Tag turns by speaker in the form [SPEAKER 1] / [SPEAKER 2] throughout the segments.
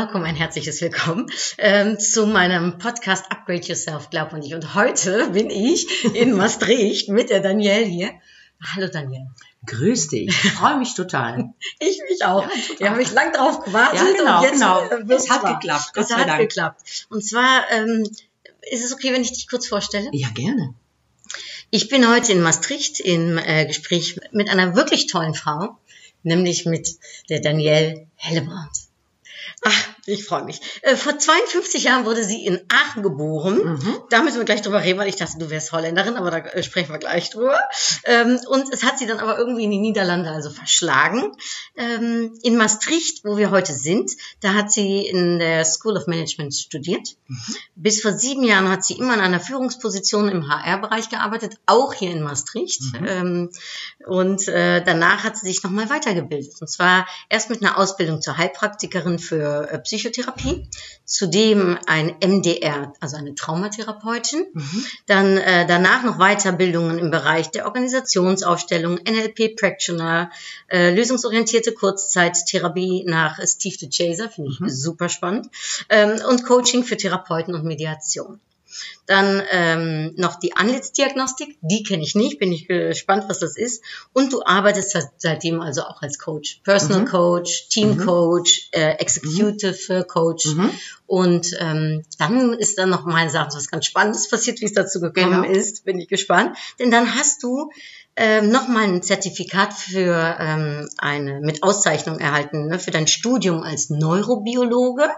[SPEAKER 1] Willkommen, ein herzliches Willkommen ähm, zu meinem Podcast Upgrade Yourself, glaub an dich. Und heute bin ich in Maastricht mit der Danielle hier. Hallo Danielle.
[SPEAKER 2] Grüß dich. Ich freue mich total.
[SPEAKER 1] Ich mich auch.
[SPEAKER 2] Ja, total.
[SPEAKER 1] Wir haben mich lang drauf gewartet
[SPEAKER 2] Ja, genau,
[SPEAKER 1] und jetzt
[SPEAKER 2] genau.
[SPEAKER 1] äh,
[SPEAKER 2] Es hat
[SPEAKER 1] wahr.
[SPEAKER 2] geklappt, Gott
[SPEAKER 1] Es
[SPEAKER 2] sei
[SPEAKER 1] hat
[SPEAKER 2] Dank.
[SPEAKER 1] geklappt. Und zwar ähm, ist es okay, wenn ich dich kurz vorstelle?
[SPEAKER 2] Ja, gerne.
[SPEAKER 1] Ich bin heute in Maastricht im äh, Gespräch mit einer wirklich tollen Frau, nämlich mit der Danielle Hellebrand. Ach, ich freue mich. Äh, vor 52 Jahren wurde sie in Aachen geboren.
[SPEAKER 2] Mhm.
[SPEAKER 1] Da müssen wir gleich drüber reden, weil ich dachte, du wärst Holländerin, aber da äh, sprechen wir gleich drüber. Ähm, und es hat sie dann aber irgendwie in die Niederlande also verschlagen. Ähm, in Maastricht, wo wir heute sind, da hat sie in der School of Management studiert. Bis vor sieben Jahren hat sie immer in einer Führungsposition im HR-Bereich gearbeitet, auch hier in Maastricht. Ähm, und äh, danach hat sie sich nochmal weitergebildet. Und zwar erst mit einer Ausbildung zur Heilpraktikerin für äh, Psychotherapie, zudem ein MDR, also eine Traumatherapeutin. Dann äh, danach noch Weiterbildungen im Bereich der Organisationsaufstellung, NLP Practitioner, äh, lösungsorientierte Kurzzeittherapie nach Steve DeChaser, finde ich super spannend, ähm, und Coaching für Therapeuten und Mediation. Dann ähm, noch die Anlitzdiagnostik, die kenne ich nicht, bin ich gespannt, was das ist. Und du arbeitest seit- seitdem also auch als Coach, Personal Coach, Team Coach, äh, Executive Coach. Und ähm, dann ist dann noch meine Sache, was ganz Spannendes passiert, wie es dazu gekommen
[SPEAKER 2] Genau.
[SPEAKER 1] ist, bin ich gespannt. Denn dann hast du ähm, nochmal ein Zertifikat für ähm, eine mit Auszeichnung erhalten ne, für dein Studium als Neurobiologe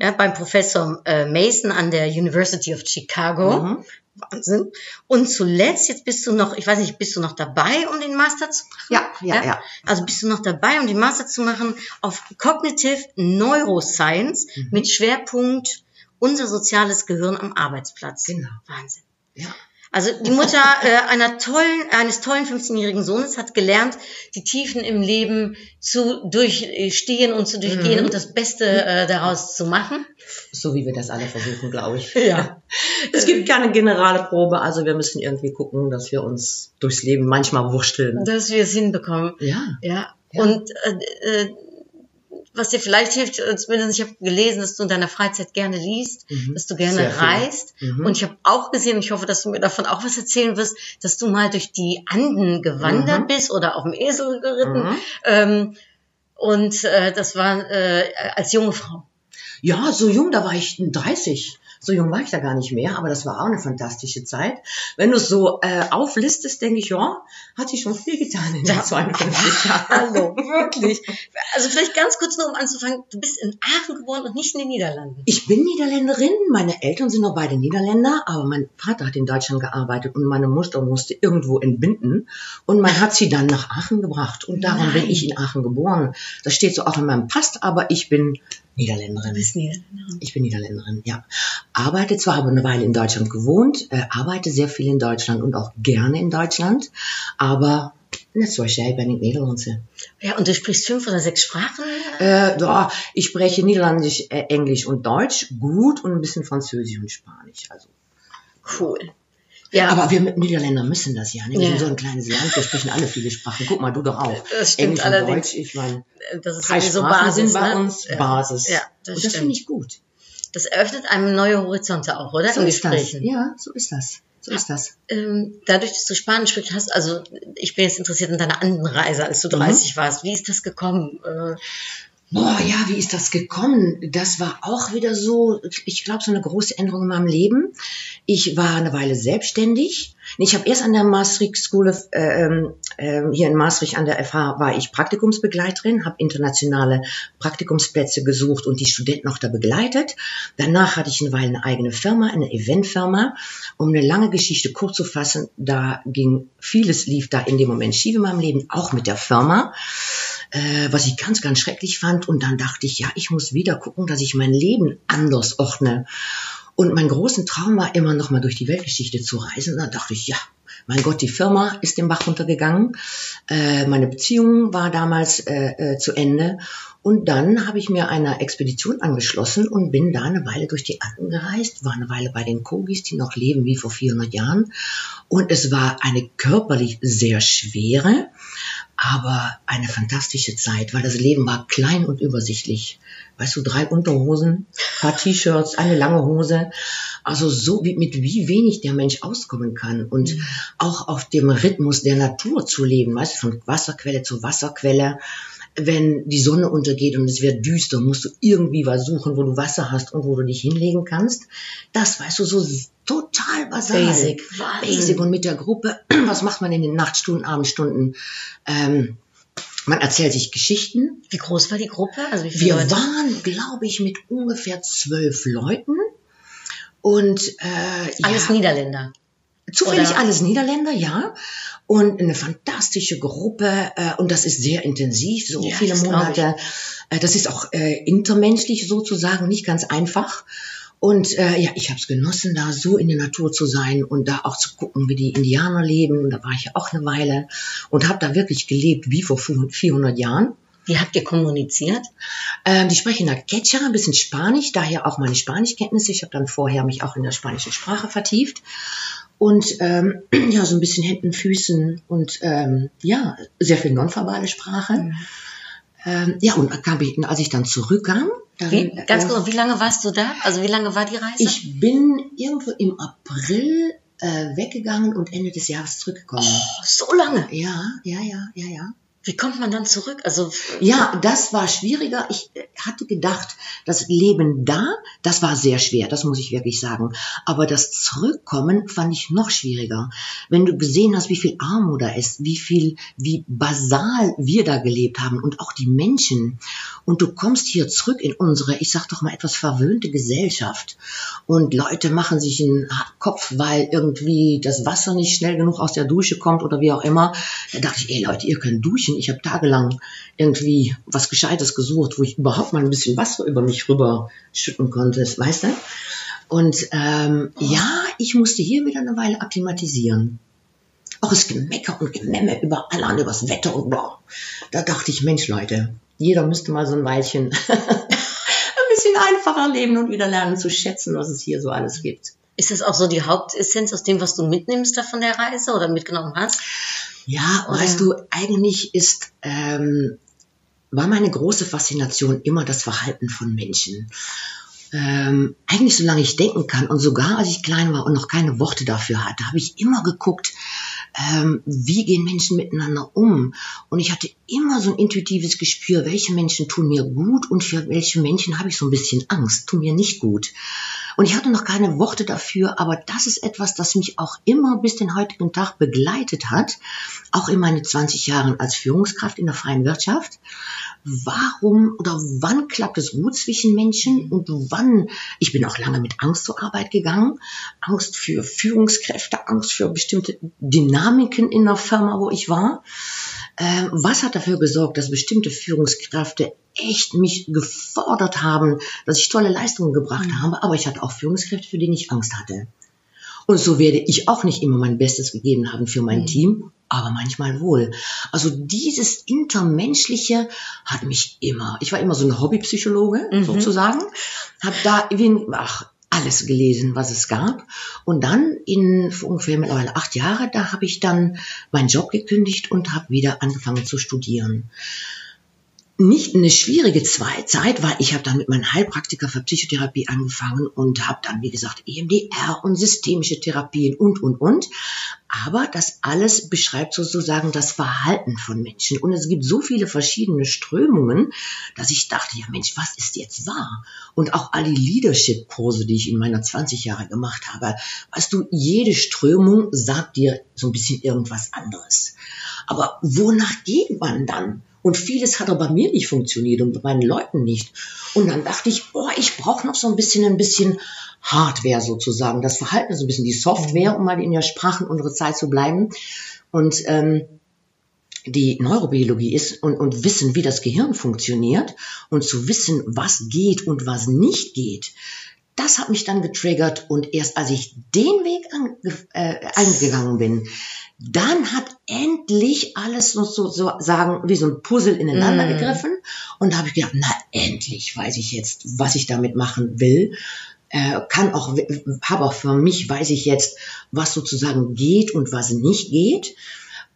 [SPEAKER 1] ja, beim Professor äh, Mason an der University of Chicago.
[SPEAKER 2] Mhm.
[SPEAKER 1] Wahnsinn. Und zuletzt, jetzt bist du noch, ich weiß nicht, bist du noch dabei, um den Master zu machen?
[SPEAKER 2] Ja, ja, ja.
[SPEAKER 1] Also bist du noch dabei, um den Master zu machen auf Cognitive Neuroscience
[SPEAKER 2] Mhm.
[SPEAKER 1] mit Schwerpunkt unser soziales Gehirn am Arbeitsplatz.
[SPEAKER 2] Genau.
[SPEAKER 1] Wahnsinn.
[SPEAKER 2] Ja.
[SPEAKER 1] Also die Mutter äh, einer tollen, eines tollen 15-jährigen Sohnes hat gelernt, die Tiefen im Leben zu durchstehen und zu durchgehen
[SPEAKER 2] Mhm.
[SPEAKER 1] und das Beste äh, daraus zu machen.
[SPEAKER 2] So wie wir das alle versuchen, glaube ich.
[SPEAKER 1] Ja.
[SPEAKER 2] Es gibt keine generale Probe, also wir müssen irgendwie gucken, dass wir uns durchs Leben manchmal wursteln.
[SPEAKER 1] Dass wir es hinbekommen.
[SPEAKER 2] Ja.
[SPEAKER 1] Ja.
[SPEAKER 2] Ja.
[SPEAKER 1] Und äh, äh, was dir vielleicht hilft, äh, zumindest ich habe gelesen, dass du in deiner Freizeit gerne liest,
[SPEAKER 2] Mhm.
[SPEAKER 1] dass du gerne
[SPEAKER 2] Sehr
[SPEAKER 1] reist.
[SPEAKER 2] Mhm.
[SPEAKER 1] Und ich habe auch gesehen, ich hoffe, dass du mir davon auch was erzählen wirst, dass du mal durch die Anden gewandert
[SPEAKER 2] Mhm.
[SPEAKER 1] bist oder auf dem Esel geritten.
[SPEAKER 2] Mhm.
[SPEAKER 1] Ähm, und äh, das war äh, als junge Frau.
[SPEAKER 2] Ja, so jung, da war ich 30. So jung war ich da gar nicht mehr, aber das war auch eine fantastische Zeit. Wenn du es so äh, auflistest, denke ich, ja, hat sich schon viel getan in den 52 Jahren.
[SPEAKER 1] Hallo, wirklich. Also vielleicht ganz kurz nur, um anzufangen. Du bist in Aachen geboren und nicht in den Niederlanden.
[SPEAKER 2] Ich bin Niederländerin, meine Eltern sind noch beide Niederländer, aber mein Vater hat in Deutschland gearbeitet und meine Mutter musste irgendwo entbinden und man hat sie dann nach Aachen gebracht und darum
[SPEAKER 1] Nein.
[SPEAKER 2] bin ich in Aachen geboren. Das steht so auch in meinem Pass, aber ich bin Niederländerin.
[SPEAKER 1] Du bist Niederländerin.
[SPEAKER 2] Ich bin Niederländerin, ja. Arbeite zwar, habe eine Weile in Deutschland gewohnt, äh, arbeite sehr viel in Deutschland und auch gerne in Deutschland, aber net zoals jij ben ik Nederlandse.
[SPEAKER 1] Ja, und du sprichst fünf oder sechs Sprachen?
[SPEAKER 2] Äh, ja, ich spreche Niederländisch, äh, Englisch und Deutsch gut und ein bisschen Französisch und Spanisch. Also.
[SPEAKER 1] Cool. Ja,
[SPEAKER 2] Aber wir mit Niederländern müssen das ja. Ne? Wir
[SPEAKER 1] Ja.
[SPEAKER 2] sind so ein kleines Land, wir sprechen alle viele Sprachen. Guck mal, du doch auch.
[SPEAKER 1] Das stimmt
[SPEAKER 2] Englisch und
[SPEAKER 1] allerdings.
[SPEAKER 2] Deutsch, ich meine,
[SPEAKER 1] das ist
[SPEAKER 2] drei
[SPEAKER 1] sowieso
[SPEAKER 2] Sprachen
[SPEAKER 1] Basis,
[SPEAKER 2] sind bei
[SPEAKER 1] ne?
[SPEAKER 2] uns
[SPEAKER 1] ja.
[SPEAKER 2] Basis.
[SPEAKER 1] Ja, das
[SPEAKER 2] und das finde ich gut.
[SPEAKER 1] Das eröffnet einem neue Horizonte auch, oder?
[SPEAKER 2] So
[SPEAKER 1] In
[SPEAKER 2] ist das.
[SPEAKER 1] Gesprächen.
[SPEAKER 2] Ja, so ist das. So ist das.
[SPEAKER 1] Ähm, dadurch, dass du Spanisch sprichst, hast, also ich bin jetzt interessiert in deiner Andenreise, als du
[SPEAKER 2] Mhm.
[SPEAKER 1] 30 warst. Wie ist das gekommen? Äh,
[SPEAKER 2] Boah, ja, wie ist das gekommen? Das war auch wieder so, ich glaube, so eine große Änderung in meinem Leben. Ich war eine Weile selbstständig. Ich habe erst an der Maastricht School of, äh, ähm, ähm, hier in Maastricht an der FH war ich Praktikumsbegleiterin, habe internationale Praktikumsplätze gesucht und die Studenten auch da begleitet. Danach hatte ich eine Weile eine eigene Firma, eine Eventfirma. Um eine lange Geschichte kurz zu fassen, da ging vieles lief da in dem Moment schief in meinem Leben, auch mit der Firma. Äh, was ich ganz, ganz schrecklich fand. Und dann dachte ich, ja, ich muss wieder gucken, dass ich mein Leben anders ordne. Und mein großen Traum war immer noch mal durch die Weltgeschichte zu reisen. Und dann dachte ich, ja, mein Gott, die Firma ist den Bach runtergegangen. Äh, meine Beziehung war damals äh, äh, zu Ende. Und dann habe ich mir einer Expedition angeschlossen und bin da eine Weile durch die Anden gereist, war eine Weile bei den Kogis, die noch leben wie vor 400 Jahren. Und es war eine körperlich sehr schwere, aber eine fantastische Zeit, weil das Leben war klein und übersichtlich. Weißt du, drei Unterhosen, paar T-Shirts, eine lange Hose. Also so wie, mit wie wenig der Mensch auskommen kann und auch auf dem Rhythmus der Natur zu leben, weißt du, von Wasserquelle zu Wasserquelle wenn die Sonne untergeht und es wird düster, musst du irgendwie was suchen, wo du Wasser hast und wo du dich hinlegen kannst. Das weißt du, so total basal.
[SPEAKER 1] Basic.
[SPEAKER 2] Basic. Und mit der Gruppe, was macht man in den Nachtstunden, Abendstunden? Ähm, man erzählt sich Geschichten.
[SPEAKER 1] Wie groß war die Gruppe? Also wie viele
[SPEAKER 2] Wir
[SPEAKER 1] Leute?
[SPEAKER 2] waren, glaube ich, mit ungefähr zwölf Leuten. Und äh,
[SPEAKER 1] Alles
[SPEAKER 2] ja,
[SPEAKER 1] Niederländer.
[SPEAKER 2] Zufällig
[SPEAKER 1] Oder-
[SPEAKER 2] alles Niederländer, ja. Und eine fantastische Gruppe. Äh, und das ist sehr intensiv, so
[SPEAKER 1] Ja,
[SPEAKER 2] viele. Monate. Äh, das ist auch äh, intermenschlich sozusagen, nicht ganz einfach. Und äh, ja, ich habe es genossen, da so in der Natur zu sein und da auch zu gucken, wie die Indianer leben. Und da war ich ja auch eine Weile und habe da wirklich gelebt wie vor 400 Jahren.
[SPEAKER 1] Wie habt ihr kommuniziert?
[SPEAKER 2] Ähm, die sprechen da Quechua, ein bisschen Spanisch, daher auch meine Spanischkenntnisse. Ich habe dann vorher mich auch in der spanischen Sprache vertieft. Und ähm, ja, so ein bisschen Händen, Füßen und ähm, ja, sehr viel nonverbale Sprache. Ähm, ja, und kam ich, als ich dann zurückkam, dann,
[SPEAKER 1] Wie, ganz
[SPEAKER 2] äh,
[SPEAKER 1] kurz, wie lange warst du da? Also wie lange war die Reise?
[SPEAKER 2] ich bin irgendwo im April äh, weggegangen und Ende des Jahres zurückgekommen.
[SPEAKER 1] Oh, so lange.
[SPEAKER 2] Ja, ja, ja, ja, ja.
[SPEAKER 1] Wie kommt man dann zurück? Also
[SPEAKER 2] Ja, das war schwieriger. Ich äh, hatte gedacht, das Leben da, das war sehr schwer, das muss ich wirklich sagen. Aber das Zurückkommen fand ich noch schwieriger. Wenn du gesehen hast, wie viel Armut da ist, wie viel, wie basal wir da gelebt haben und auch die Menschen. Und du kommst hier zurück in unsere, ich sag doch mal, etwas verwöhnte Gesellschaft. Und Leute machen sich einen Kopf, weil irgendwie das Wasser nicht schnell genug aus der Dusche kommt oder wie auch immer. Da dachte ich, ey Leute, ihr könnt duschen. Ich habe tagelang irgendwie was Gescheites gesucht, wo ich überhaupt mal ein bisschen Wasser über mich rüber schütten konnte, weißt du? Und ähm, ja, ich musste hier wieder eine Weile akklimatisieren. Auch das Gemecker und Gememme über alle an, übers Wetter und bla. Da dachte ich, Mensch Leute, jeder müsste mal so ein Weilchen ein bisschen einfacher leben und wieder lernen zu schätzen, was es hier so alles gibt.
[SPEAKER 1] ist das auch so die Hauptessenz aus dem, was du mitnimmst da von der Reise oder mitgenommen hast?
[SPEAKER 2] Ja,
[SPEAKER 1] Oder-
[SPEAKER 2] weißt du, eigentlich ist, ähm, war meine große Faszination immer das Verhalten von Menschen. Ähm, eigentlich solange ich denken kann und sogar als ich klein war und noch keine Worte dafür hatte, habe ich immer geguckt, ähm, wie gehen Menschen miteinander um. Und ich hatte immer so ein intuitives Gespür, welche Menschen tun mir gut und für welche Menschen habe ich so ein bisschen Angst, tun mir nicht gut. Und ich hatte noch keine Worte dafür, aber das ist etwas, das mich auch immer bis den heutigen Tag begleitet hat, auch in meine 20 Jahren als Führungskraft in der freien Wirtschaft. Warum oder wann klappt es gut zwischen Menschen und wann, ich bin auch lange mit Angst zur Arbeit gegangen, Angst für Führungskräfte, Angst für bestimmte Dynamiken in der Firma, wo ich war. Ähm, was hat dafür gesorgt, dass bestimmte Führungskräfte echt mich gefordert haben, dass ich tolle Leistungen gebracht habe, aber ich hatte auch Führungskräfte, für die ich Angst hatte. Und so werde ich auch nicht immer mein Bestes gegeben haben für mein Team, aber manchmal wohl. Also dieses Intermenschliche hat mich immer, ich war immer so ein Hobbypsychologe sozusagen, habe da ach, alles gelesen, was es gab. Und dann in ungefähr mittlerweile acht Jahre, da habe ich dann meinen Job gekündigt und habe wieder angefangen zu studieren nicht eine schwierige Zeit, weil ich habe dann mit meinem Heilpraktiker für Psychotherapie angefangen und habe dann, wie gesagt, EMDR und systemische Therapien und, und, und. Aber das alles beschreibt sozusagen das Verhalten von Menschen. Und es gibt so viele verschiedene Strömungen, dass ich dachte, ja Mensch, was ist jetzt wahr? Und auch all die Leadership-Kurse, die ich in meiner 20 Jahre gemacht habe, weißt du, jede Strömung sagt dir so ein bisschen irgendwas anderes. Aber wonach geht man dann? Und vieles hat auch bei mir nicht funktioniert und bei meinen Leuten nicht. Und dann dachte ich, boah, ich brauche noch so ein bisschen, ein bisschen Hardware sozusagen. Das Verhalten, so ein bisschen die Software, um mal in der Sprache unserer Zeit zu bleiben. Und ähm, die Neurobiologie ist und, und wissen, wie das Gehirn funktioniert und zu wissen, was geht und was nicht geht, das hat mich dann getriggert und erst als ich den Weg an, äh, eingegangen bin, dann hat endlich alles so, so, so sagen, wie so ein Puzzle ineinander
[SPEAKER 1] Mm.
[SPEAKER 2] gegriffen und da habe ich gedacht, na endlich weiß ich jetzt, was ich damit machen will. Äh, kann auch, habe auch für mich, weiß ich jetzt, was sozusagen geht und was nicht geht.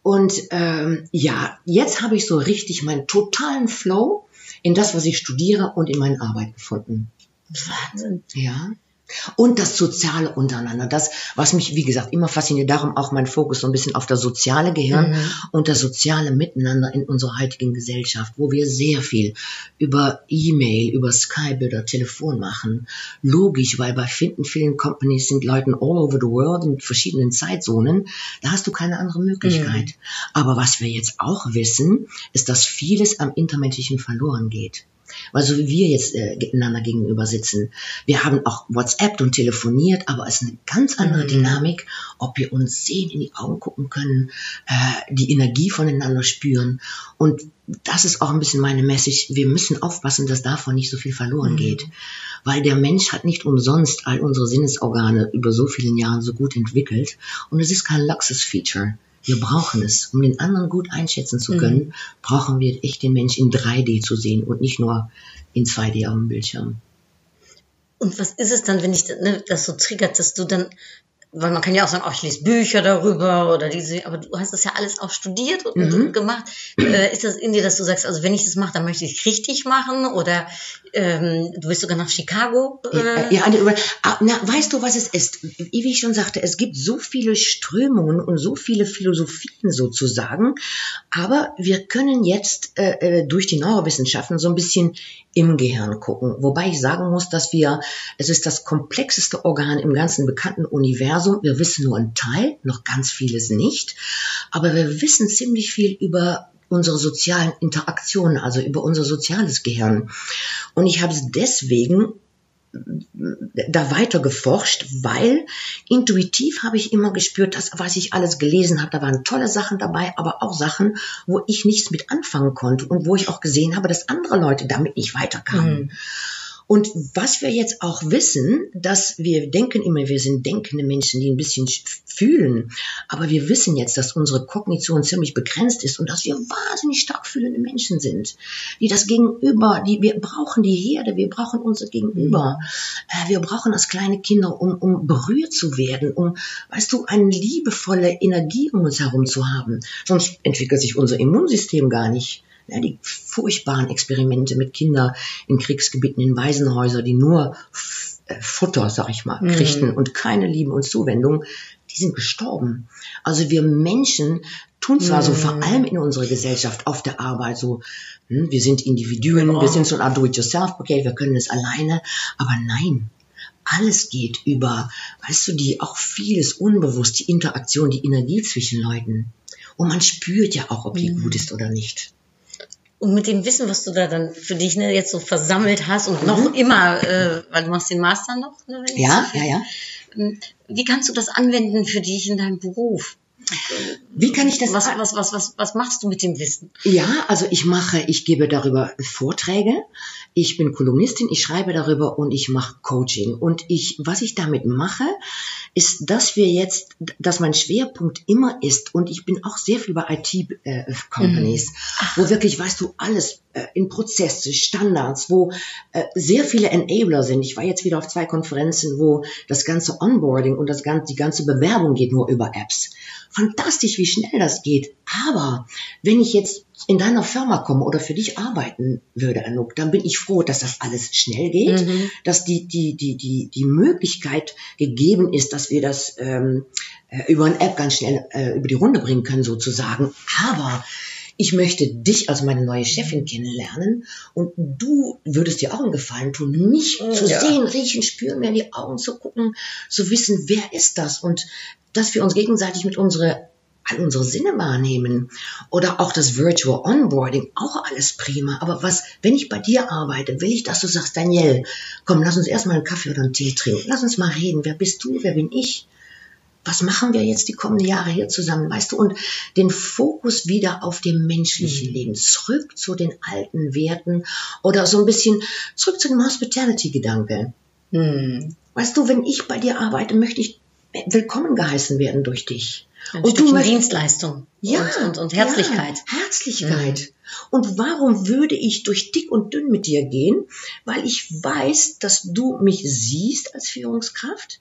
[SPEAKER 2] Und ähm, ja, jetzt habe ich so richtig meinen totalen Flow in das, was ich studiere und in meine Arbeit gefunden.
[SPEAKER 1] Wahnsinn.
[SPEAKER 2] Ja. Und das Soziale untereinander. Das, was mich, wie gesagt, immer fasziniert, darum auch mein Fokus so ein bisschen auf das soziale Gehirn
[SPEAKER 1] Mhm.
[SPEAKER 2] und das soziale Miteinander in unserer heutigen Gesellschaft, wo wir sehr viel über E-Mail, über Skype oder Telefon machen. Logisch, weil bei vielen, vielen Companies sind Leuten all over the world in verschiedenen Zeitzonen. Da hast du keine andere Möglichkeit. Aber was wir jetzt auch wissen, ist, dass vieles am Intermenschlichen verloren geht. Weil so wie wir jetzt äh, einander gegenüber sitzen, wir haben auch WhatsApp und telefoniert, aber es ist eine ganz andere
[SPEAKER 1] Mhm.
[SPEAKER 2] Dynamik, ob wir uns sehen, in die Augen gucken können, äh, die Energie voneinander spüren. Und das ist auch ein bisschen meine Message. Wir müssen aufpassen, dass davon nicht so viel verloren
[SPEAKER 1] Mhm.
[SPEAKER 2] geht. Weil der Mensch hat nicht umsonst all unsere Sinnesorgane über so vielen Jahren so gut entwickelt. Und es ist kein Luxus-Feature. Wir brauchen es. Um den anderen gut einschätzen zu können, brauchen wir echt den Mensch in 3D zu sehen und nicht nur in 2D auf dem Bildschirm.
[SPEAKER 1] Und was ist es dann, wenn ich ne, das so triggert, dass du dann, weil man kann ja auch sagen, oh, ich lese Bücher darüber oder diese, aber du hast das ja alles auch studiert und,
[SPEAKER 2] Mhm.
[SPEAKER 1] und gemacht. Äh, ist das in dir, dass du sagst, also wenn ich das mache, dann möchte ich richtig machen oder ähm, du bist sogar nach Chicago?
[SPEAKER 2] Ja,
[SPEAKER 1] Äh,
[SPEAKER 2] ja, Über Ah, na, weißt du, was es ist? Wie ich schon sagte, es gibt so viele Strömungen und so viele Philosophien sozusagen, aber wir können jetzt äh, äh, durch die Neurowissenschaften so ein bisschen im Gehirn gucken. Wobei ich sagen muss, dass wir, es ist das komplexeste Organ im ganzen bekannten Universum. Wir wissen nur einen Teil, noch ganz vieles nicht, aber wir wissen ziemlich viel über unsere sozialen Interaktionen, also über unser soziales Gehirn. Und ich habe es deswegen da weiter geforscht, weil intuitiv habe ich immer gespürt, dass was ich alles gelesen habe, da waren tolle Sachen dabei, aber auch Sachen, wo ich nichts mit anfangen konnte und wo ich auch gesehen habe, dass andere Leute damit nicht weiterkamen.
[SPEAKER 1] Mhm.
[SPEAKER 2] Und was wir jetzt auch wissen, dass wir denken immer, wir sind denkende Menschen, die ein bisschen sch- fühlen. Aber wir wissen jetzt, dass unsere Kognition ziemlich begrenzt ist und dass wir wahnsinnig stark fühlende Menschen sind. Die das Gegenüber, die, wir brauchen die Herde, wir brauchen unser Gegenüber. Äh, wir brauchen das kleine Kinder, um, um berührt zu werden, um, weißt du, eine liebevolle Energie um uns herum zu haben. Sonst entwickelt sich unser Immunsystem gar nicht. Ja, die furchtbaren Experimente mit Kindern in Kriegsgebieten, in Waisenhäusern, die nur äh, Futter, sag ich mal,
[SPEAKER 1] Mhm.
[SPEAKER 2] kriegten und keine Liebe und Zuwendung, die sind gestorben. Also wir Menschen tun zwar so
[SPEAKER 1] Mhm.
[SPEAKER 2] vor allem in unserer Gesellschaft auf der Arbeit so, hm, wir sind Individuen,
[SPEAKER 1] Genau.
[SPEAKER 2] wir sind so ein Art Do-it-yourself-Paket, wir können es alleine, aber nein. Alles geht über, weißt du, die auch vieles unbewusst, die Interaktion, die Energie zwischen Leuten. Und man spürt ja auch, ob die
[SPEAKER 1] Mhm.
[SPEAKER 2] gut ist oder nicht.
[SPEAKER 1] Und mit dem Wissen, was du da dann für dich ne, jetzt so versammelt hast und noch immer, äh, weil du machst den Master noch, ne,
[SPEAKER 2] Ja, ja, ja.
[SPEAKER 1] Wie kannst du das anwenden für dich in deinem Beruf?
[SPEAKER 2] Wie kann ich das
[SPEAKER 1] Was, was, was, was, was machst du mit dem Wissen?
[SPEAKER 2] Ja, also ich mache, ich gebe darüber Vorträge. Ich bin Kolumnistin, ich schreibe darüber und ich mache Coaching. Und ich, was ich damit mache, ist, dass wir jetzt, dass mein Schwerpunkt immer ist, und ich bin auch sehr viel bei IT-Companies, wo wirklich, weißt du, alles äh, in Prozesse, Standards, wo äh, sehr viele Enabler sind. Ich war jetzt wieder auf zwei Konferenzen, wo das ganze Onboarding und das ganze, die ganze Bewerbung geht nur über Apps. Fantastisch, wie schnell das geht. Aber wenn ich jetzt in deiner Firma komme oder für dich arbeiten würde, Anouk, dann bin ich froh, dass das alles schnell geht,
[SPEAKER 1] Mhm.
[SPEAKER 2] dass die, die, die, die, die Möglichkeit gegeben ist, dass wir das ähm, äh, über eine App ganz schnell äh, über die Runde bringen können, sozusagen. Aber ich möchte dich als meine neue Chefin kennenlernen und du würdest dir auch einen Gefallen tun, mich zu
[SPEAKER 1] Ja.
[SPEAKER 2] sehen, riechen, spüren, mir in die Augen zu gucken, zu wissen, wer ist das und dass wir uns gegenseitig mit unsere all unsere Sinne wahrnehmen oder auch das Virtual Onboarding, auch alles prima. Aber was, wenn ich bei dir arbeite, will ich, dass du sagst, Daniel, komm, lass uns erstmal einen Kaffee oder einen Tee trinken. Lass uns mal reden. Wer bist du? Wer bin ich? Was machen wir jetzt die kommenden Jahre hier zusammen, weißt du, und den Fokus wieder auf dem menschlichen Leben, zurück zu den alten Werten oder so ein bisschen zurück zu dem Hospitality-Gedanke.
[SPEAKER 1] Hm.
[SPEAKER 2] Weißt du, wenn ich bei dir arbeite, möchte ich willkommen geheißen werden durch dich.
[SPEAKER 1] Ein
[SPEAKER 2] Und du
[SPEAKER 1] Stückchen
[SPEAKER 2] möchtest-
[SPEAKER 1] Dienstleistung
[SPEAKER 2] ja,
[SPEAKER 1] und, und, und Herzlichkeit.
[SPEAKER 2] Ja, Herzlichkeit. Und warum würde ich durch dick und dünn mit dir gehen? Weil ich weiß, dass du mich siehst als Führungskraft,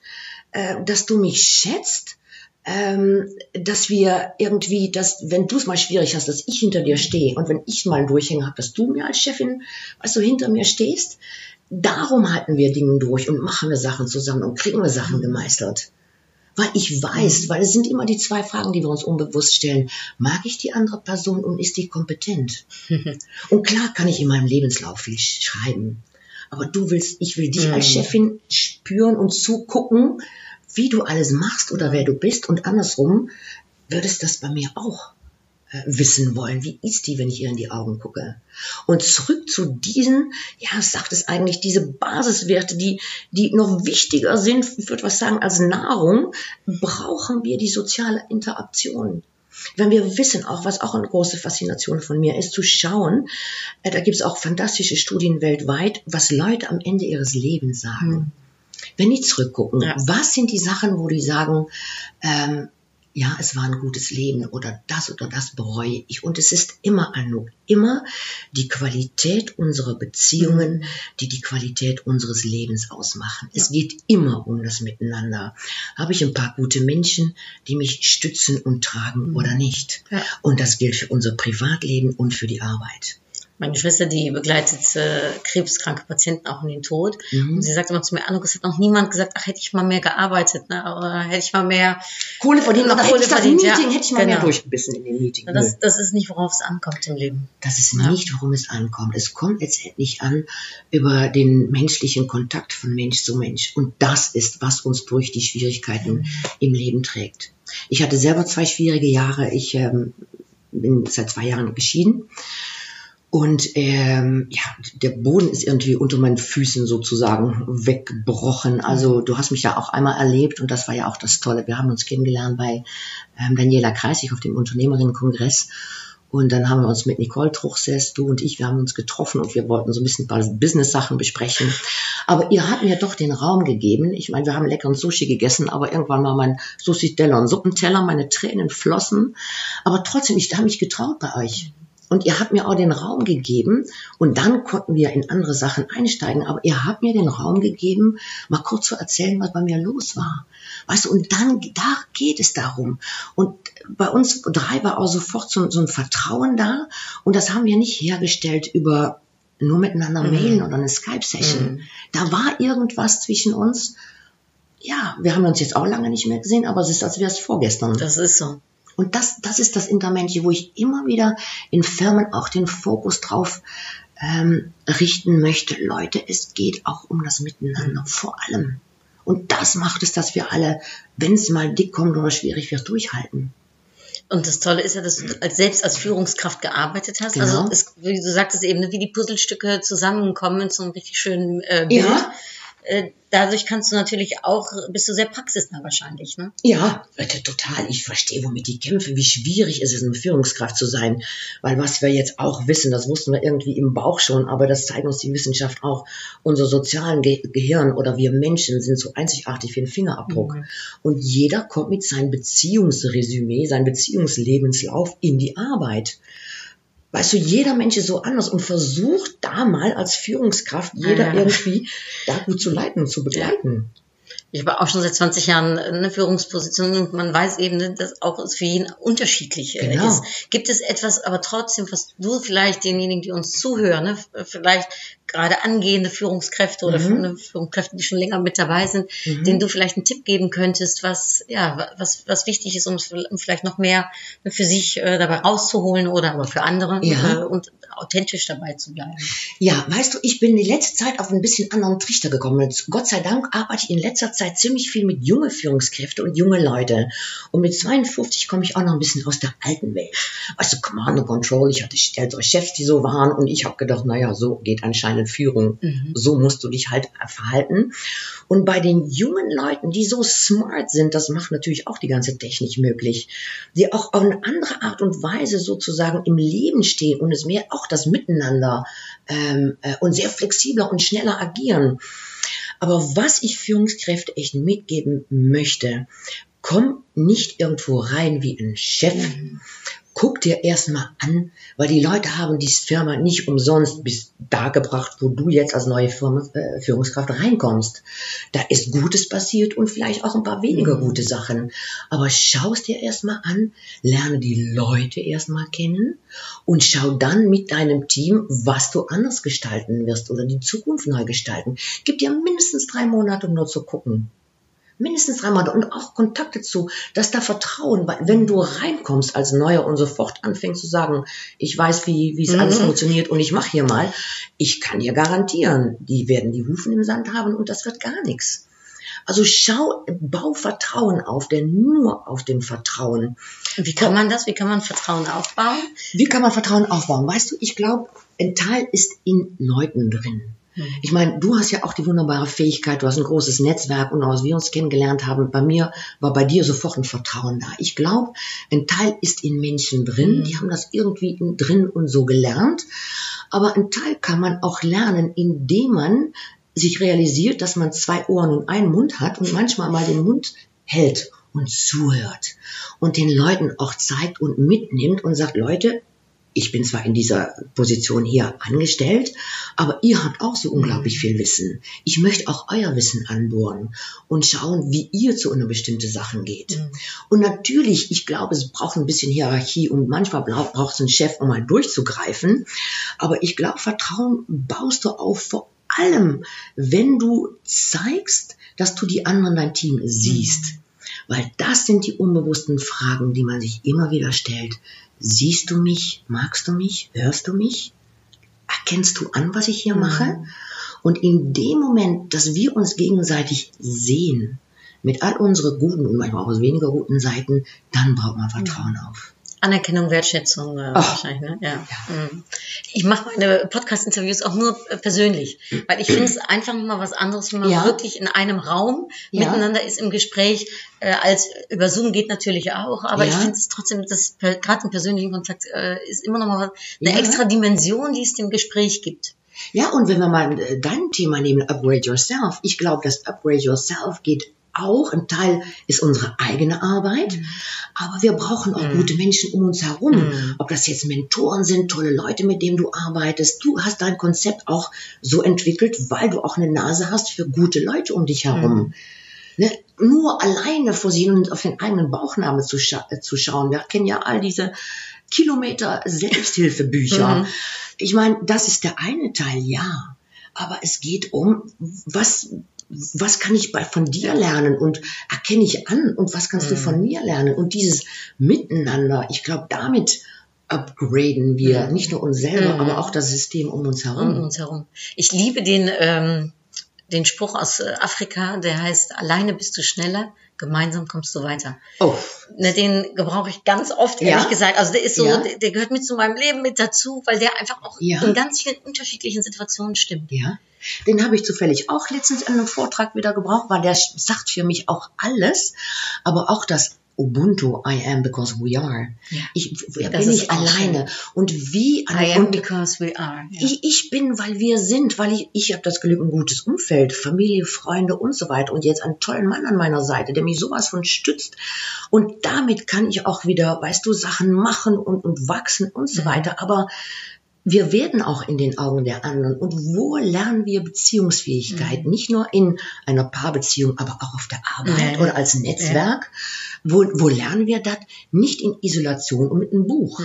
[SPEAKER 2] äh, dass du mich schätzt, ähm, dass wir irgendwie, dass wenn du es mal schwierig hast, dass ich hinter dir stehe und wenn ich mal einen Durchhänger habe, dass du mir als Chefin, weißt du, hinter mir stehst. Darum halten wir Dinge durch und machen wir Sachen zusammen und kriegen wir Sachen gemeistert. Weil ich weiß, weil es sind immer die zwei Fragen, die wir uns unbewusst stellen. Mag ich die andere Person und ist die kompetent? und klar kann ich in meinem Lebenslauf viel schreiben. Aber du willst, ich will dich als Chefin spüren und zugucken, wie du alles machst oder wer du bist. Und andersrum würdest das bei mir auch äh, wissen wollen. Wie ist die, wenn ich ihr in die Augen gucke? Und zurück zu diesen, ja, sagt es eigentlich, diese Basiswerte, die, die noch wichtiger sind, ich würde was sagen, als Nahrung, brauchen wir die soziale Interaktion. Wenn wir wissen, auch was auch eine große Faszination von mir ist, zu schauen, äh, da gibt es auch fantastische Studien weltweit, was Leute am Ende ihres Lebens sagen. Wenn die zurückgucken,
[SPEAKER 1] Ja.
[SPEAKER 2] was sind die Sachen, wo die sagen, ähm, ja, es war ein gutes Leben oder das oder das bereue ich. Und es ist immer, Anouk, immer die Qualität unserer Beziehungen, die die Qualität unseres Lebens ausmachen. Es geht immer um das Miteinander. Habe ich ein paar gute Menschen, die mich stützen und tragen oder nicht?
[SPEAKER 1] Ja.
[SPEAKER 2] Und das gilt für unser Privatleben und für die Arbeit.
[SPEAKER 1] Meine Schwester, die begleitet äh, krebskranke Patienten auch in den Tod.
[SPEAKER 2] Mhm.
[SPEAKER 1] Und sie sagt immer zu mir, Anuk, es hat noch niemand gesagt, ach, hätte ich mal mehr gearbeitet, ne? oder hätte ich mal mehr
[SPEAKER 2] Kohle verdienen,
[SPEAKER 1] Noch Kohle verdient,
[SPEAKER 2] Meeting,
[SPEAKER 1] ja.
[SPEAKER 2] hätte ich mal mehr
[SPEAKER 1] Genau.
[SPEAKER 2] durchgebissen in dem Meeting.
[SPEAKER 1] Das, das ist nicht, worauf es ankommt im Leben.
[SPEAKER 2] Das ist nicht, worum es ankommt. Es kommt letztendlich an über den menschlichen Kontakt von Mensch zu Mensch. Und das ist, was uns durch die Schwierigkeiten im Leben trägt. Ich hatte selber zwei schwierige Jahre. Ich ähm, bin seit zwei Jahren geschieden. Und ähm, ja, der Boden ist irgendwie unter meinen Füßen sozusagen weggebrochen. Also du hast mich ja auch einmal erlebt und das war ja auch das Tolle. Wir haben uns kennengelernt bei ähm, Daniela Kreisig auf dem Unternehmerinnenkongress. Und dann haben wir uns mit Nicole Truchsess, du und ich, wir haben uns getroffen und wir wollten so ein bisschen ein paar Business-Sachen besprechen. Aber ihr habt mir doch den Raum gegeben. Ich meine, wir haben leckeren Sushi gegessen, aber irgendwann war mein Sushi-Teller und Suppenteller, meine Tränen flossen. Aber trotzdem, ich habe mich getraut bei euch. Und ihr habt mir auch den Raum gegeben und dann konnten wir in andere Sachen einsteigen. Aber ihr habt mir den Raum gegeben, mal kurz zu erzählen, was bei mir los war. Weißt du, und dann, da geht es darum. Und bei uns drei war auch sofort so, so ein Vertrauen da. Und das haben wir nicht hergestellt über nur miteinander mailen oder eine Skype-Session. Da war irgendwas zwischen uns. Ja, wir haben uns jetzt auch lange nicht mehr gesehen, aber es ist, als wäre es vorgestern.
[SPEAKER 1] Das ist so.
[SPEAKER 2] Und das, das ist das Intermensch, wo ich immer wieder in Firmen auch den Fokus drauf ähm, richten möchte. Leute, es geht auch um das Miteinander vor allem. Und das macht es, dass wir alle, wenn es mal dick kommt oder schwierig wird, durchhalten.
[SPEAKER 1] Und das Tolle ist ja, dass du als, selbst als Führungskraft gearbeitet hast.
[SPEAKER 2] Genau.
[SPEAKER 1] Also es, wie du sagtest eben, ne, wie die Puzzlestücke zusammenkommen zu einem richtig schönen äh, Bild.
[SPEAKER 2] Ja.
[SPEAKER 1] Äh, dadurch kannst du natürlich auch, bist du sehr praxisnah wahrscheinlich, ne?
[SPEAKER 2] Ja, total. Ich verstehe, womit die kämpfen, wie schwierig es ist, eine Führungskraft zu sein. Weil was wir jetzt auch wissen, das wussten wir irgendwie im Bauch schon, aber das zeigt uns die Wissenschaft auch. Unser sozialen Ge Gehirn oder wir Menschen sind so einzigartig wie ein Fingerabdruck. Und jeder kommt mit seinem Beziehungsresümee, seinem Beziehungslebenslauf in die Arbeit. Weißt du, jeder Mensch ist so anders und versucht da mal als Führungskraft jeder
[SPEAKER 1] Ja.
[SPEAKER 2] irgendwie da gut zu leiten und zu begleiten.
[SPEAKER 1] Ich habe auch schon seit 20 Jahren eine Führungsposition und man weiß eben, dass auch es für jeden unterschiedlich äh,
[SPEAKER 2] Genau.
[SPEAKER 1] ist. Gibt es etwas, aber trotzdem, was du vielleicht denjenigen, die uns zuhören, ne, vielleicht gerade angehende Führungskräfte oder
[SPEAKER 2] Mhm.
[SPEAKER 1] Führungskräfte, die schon länger mit dabei sind, denen du vielleicht einen Tipp geben könntest, was ja wa- was was wichtig ist, um vielleicht noch mehr für sich äh, dabei rauszuholen oder aber für andere
[SPEAKER 2] Ja.
[SPEAKER 1] äh, und authentisch dabei zu bleiben.
[SPEAKER 2] Ja, weißt du, ich bin die letzte Zeit auf ein bisschen anderen Trichter gekommen. Gott sei Dank arbeite ich in letzter letzter Zeit ziemlich viel mit junge Führungskräfte und junge Leute. Und mit 52 komme ich auch noch ein bisschen aus der alten Welt. Du, Command and Control, ich hatte ältere Chefs, die so waren und ich habe gedacht, naja, so geht anscheinend Führung. So musst du dich halt verhalten. Und bei den jungen Leuten, die so smart sind, das macht natürlich auch die ganze Technik möglich, die auch auf eine andere Art und Weise sozusagen im Leben stehen und es mehr auch das Miteinander ähm, äh, und sehr flexibler und schneller agieren. Aber was ich Führungskräfte echt mitgeben möchte, komm nicht irgendwo rein wie ein Chef. Guck dir erstmal an, weil die Leute haben die Firma nicht umsonst bis da gebracht, wo du jetzt als neue äh, Führungskraft reinkommst. Da ist Gutes passiert und vielleicht auch ein paar weniger gute Sachen. Aber schau es dir erstmal an, lerne die Leute erstmal kennen und schau dann mit deinem Team, was du anders gestalten wirst oder die Zukunft neu gestalten. Gib dir mindestens drei Monate, um nur zu gucken. Mindestens drei Monate und auch Kontakte zu, dass da Vertrauen, wenn du reinkommst als Neuer und sofort anfängst zu sagen, ich weiß, wie, wie es alles funktioniert und ich mache hier mal, ich kann dir garantieren, die werden die Hufen im Sand haben und das wird gar nichts. Also schau, bau Vertrauen auf, denn nur auf dem Vertrauen.
[SPEAKER 1] Wie kann man das? Wie kann man Vertrauen aufbauen?
[SPEAKER 2] Wie kann man Vertrauen aufbauen? Weißt du, ich glaube, ein Teil ist in Leuten drin. Ich meine, du hast ja auch die wunderbare Fähigkeit, du hast ein großes Netzwerk und als wir uns kennengelernt haben, bei mir war bei dir sofort ein Vertrauen da. Ich glaube, ein Teil ist in Menschen drin, die haben das irgendwie in, drin und so gelernt, aber ein Teil kann man auch lernen, indem man sich realisiert, dass man zwei Ohren und einen Mund hat und manchmal mal den Mund hält und zuhört und den Leuten auch zeigt und mitnimmt und sagt, Leute, ich bin zwar in dieser Position hier angestellt, aber ihr habt auch so unglaublich viel Wissen. Ich möchte auch euer Wissen anbohren und schauen, wie ihr zu einer bestimmten Sachen geht. Und natürlich, ich glaube, es braucht ein bisschen Hierarchie und manchmal braucht es einen Chef, um mal durchzugreifen. Aber ich glaube, Vertrauen baust du auf vor allem, wenn du zeigst, dass du die anderen dein Team siehst. Weil das sind die unbewussten Fragen, die man sich immer wieder stellt. Siehst du mich? Magst du mich? Hörst du mich? Erkennst du an, was ich hier mache? Und in dem Moment, dass wir uns gegenseitig sehen, mit all unseren guten und manchmal auch weniger guten Seiten, dann baut man Vertrauen auf.
[SPEAKER 1] Anerkennung, Wertschätzung äh, wahrscheinlich, ne? Ja. Mhm. Ich mache meine Podcast-Interviews auch nur äh, persönlich, weil ich finde es einfach mal was anderes, wenn man
[SPEAKER 2] Ja.
[SPEAKER 1] wirklich in einem Raum
[SPEAKER 2] Ja.
[SPEAKER 1] miteinander ist im Gespräch, äh, als über Zoom geht natürlich auch, aber
[SPEAKER 2] Ja.
[SPEAKER 1] ich finde es trotzdem, das per- gerade im persönlichen Kontakt äh, ist immer noch mal eine
[SPEAKER 2] Ja.
[SPEAKER 1] extra Dimension, die es dem Gespräch gibt.
[SPEAKER 2] Ja, und wenn wir mal äh, dein Thema nehmen, Upgrade Yourself, ich glaube, das Upgrade Yourself geht auch, ein Teil ist unsere eigene Arbeit, aber wir brauchen auch gute Menschen um uns herum. Ob das jetzt Mentoren sind, tolle Leute, mit denen du arbeitest. Du hast dein Konzept auch so entwickelt, weil du auch eine Nase hast für gute Leute um dich herum. Ne? Nur alleine vor sich und auf den eigenen Bauchnabel zu, scha äh, zu schauen. Wir kennen ja all diese Kilometer Selbsthilfebücher. Ich meine, das ist der eine Teil, ja. Aber es geht um, was, was kann ich bei, von dir lernen und erkenne ich an und was kannst du von mir lernen? Und dieses Miteinander, ich glaube, damit upgraden wir nicht nur uns selber, aber auch das System um uns
[SPEAKER 1] um
[SPEAKER 2] herum.
[SPEAKER 1] uns herum. Ich liebe den, ähm, den Spruch aus äh, Afrika, der heißt, alleine bist du schneller, gemeinsam kommst du weiter.
[SPEAKER 2] Oh,
[SPEAKER 1] Ne, den gebrauche ich ganz oft,
[SPEAKER 2] Ja?
[SPEAKER 1] ehrlich gesagt. Also der ist so,
[SPEAKER 2] Ja?
[SPEAKER 1] der, der gehört mit zu meinem Leben mit dazu, weil der einfach auch
[SPEAKER 2] Ja.
[SPEAKER 1] in ganz vielen unterschiedlichen Situationen stimmt.
[SPEAKER 2] Ja, den habe ich zufällig auch letztens in einem Vortrag wieder gebraucht, weil der sagt für mich auch alles, aber auch das Ubuntu, I am because we are.
[SPEAKER 1] Ja.
[SPEAKER 2] Ich
[SPEAKER 1] Das
[SPEAKER 2] bin ich
[SPEAKER 1] auch
[SPEAKER 2] alleine und wie
[SPEAKER 1] I am because we are. Ja.
[SPEAKER 2] ich, ich bin, weil wir sind, weil ich, ich habe das Glück, ein gutes Umfeld, Familie, Freunde und so weiter und jetzt einen tollen Mann an meiner Seite, der mich sowas von stützt. Und damit kann ich auch wieder, weißt du, Sachen machen und, und wachsen und so weiter. Aber wir werden auch in den Augen der anderen. Und wo lernen wir Beziehungsfähigkeit? Nicht nur in einer Paarbeziehung, aber auch auf der Arbeit
[SPEAKER 1] Ja.
[SPEAKER 2] oder als Netzwerk. Wo, wo lernen wir das? Nicht in Isolation und mit einem Buch.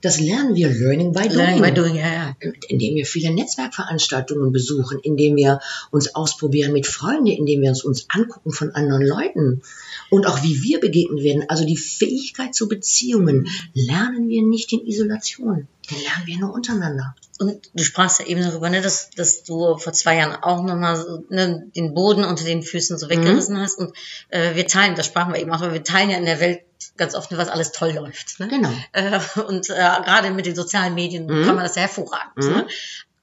[SPEAKER 2] Das lernen wir Learning by Doing
[SPEAKER 1] Learning by doing, ja, ja.
[SPEAKER 2] indem wir viele Netzwerkveranstaltungen besuchen, indem wir uns ausprobieren mit Freunden, indem wir uns, uns angucken von anderen Leuten und auch wie wir begegnet werden. Also die Fähigkeit zu Beziehungen lernen wir nicht in Isolation. Lernen wir nur untereinander.
[SPEAKER 1] Und du sprachst ja eben darüber, ne, dass, dass du vor zwei Jahren auch nochmal so, ne, den Boden unter den Füßen so weggerissen hast. Und äh, wir teilen, das sprachen wir eben auch, aber wir teilen ja in der Welt ganz oft, was alles toll läuft. Ne?
[SPEAKER 2] Genau.
[SPEAKER 1] Äh, und äh, gerade mit den sozialen Medien kann man das ja hervorragend.
[SPEAKER 2] Mhm.
[SPEAKER 1] Ne?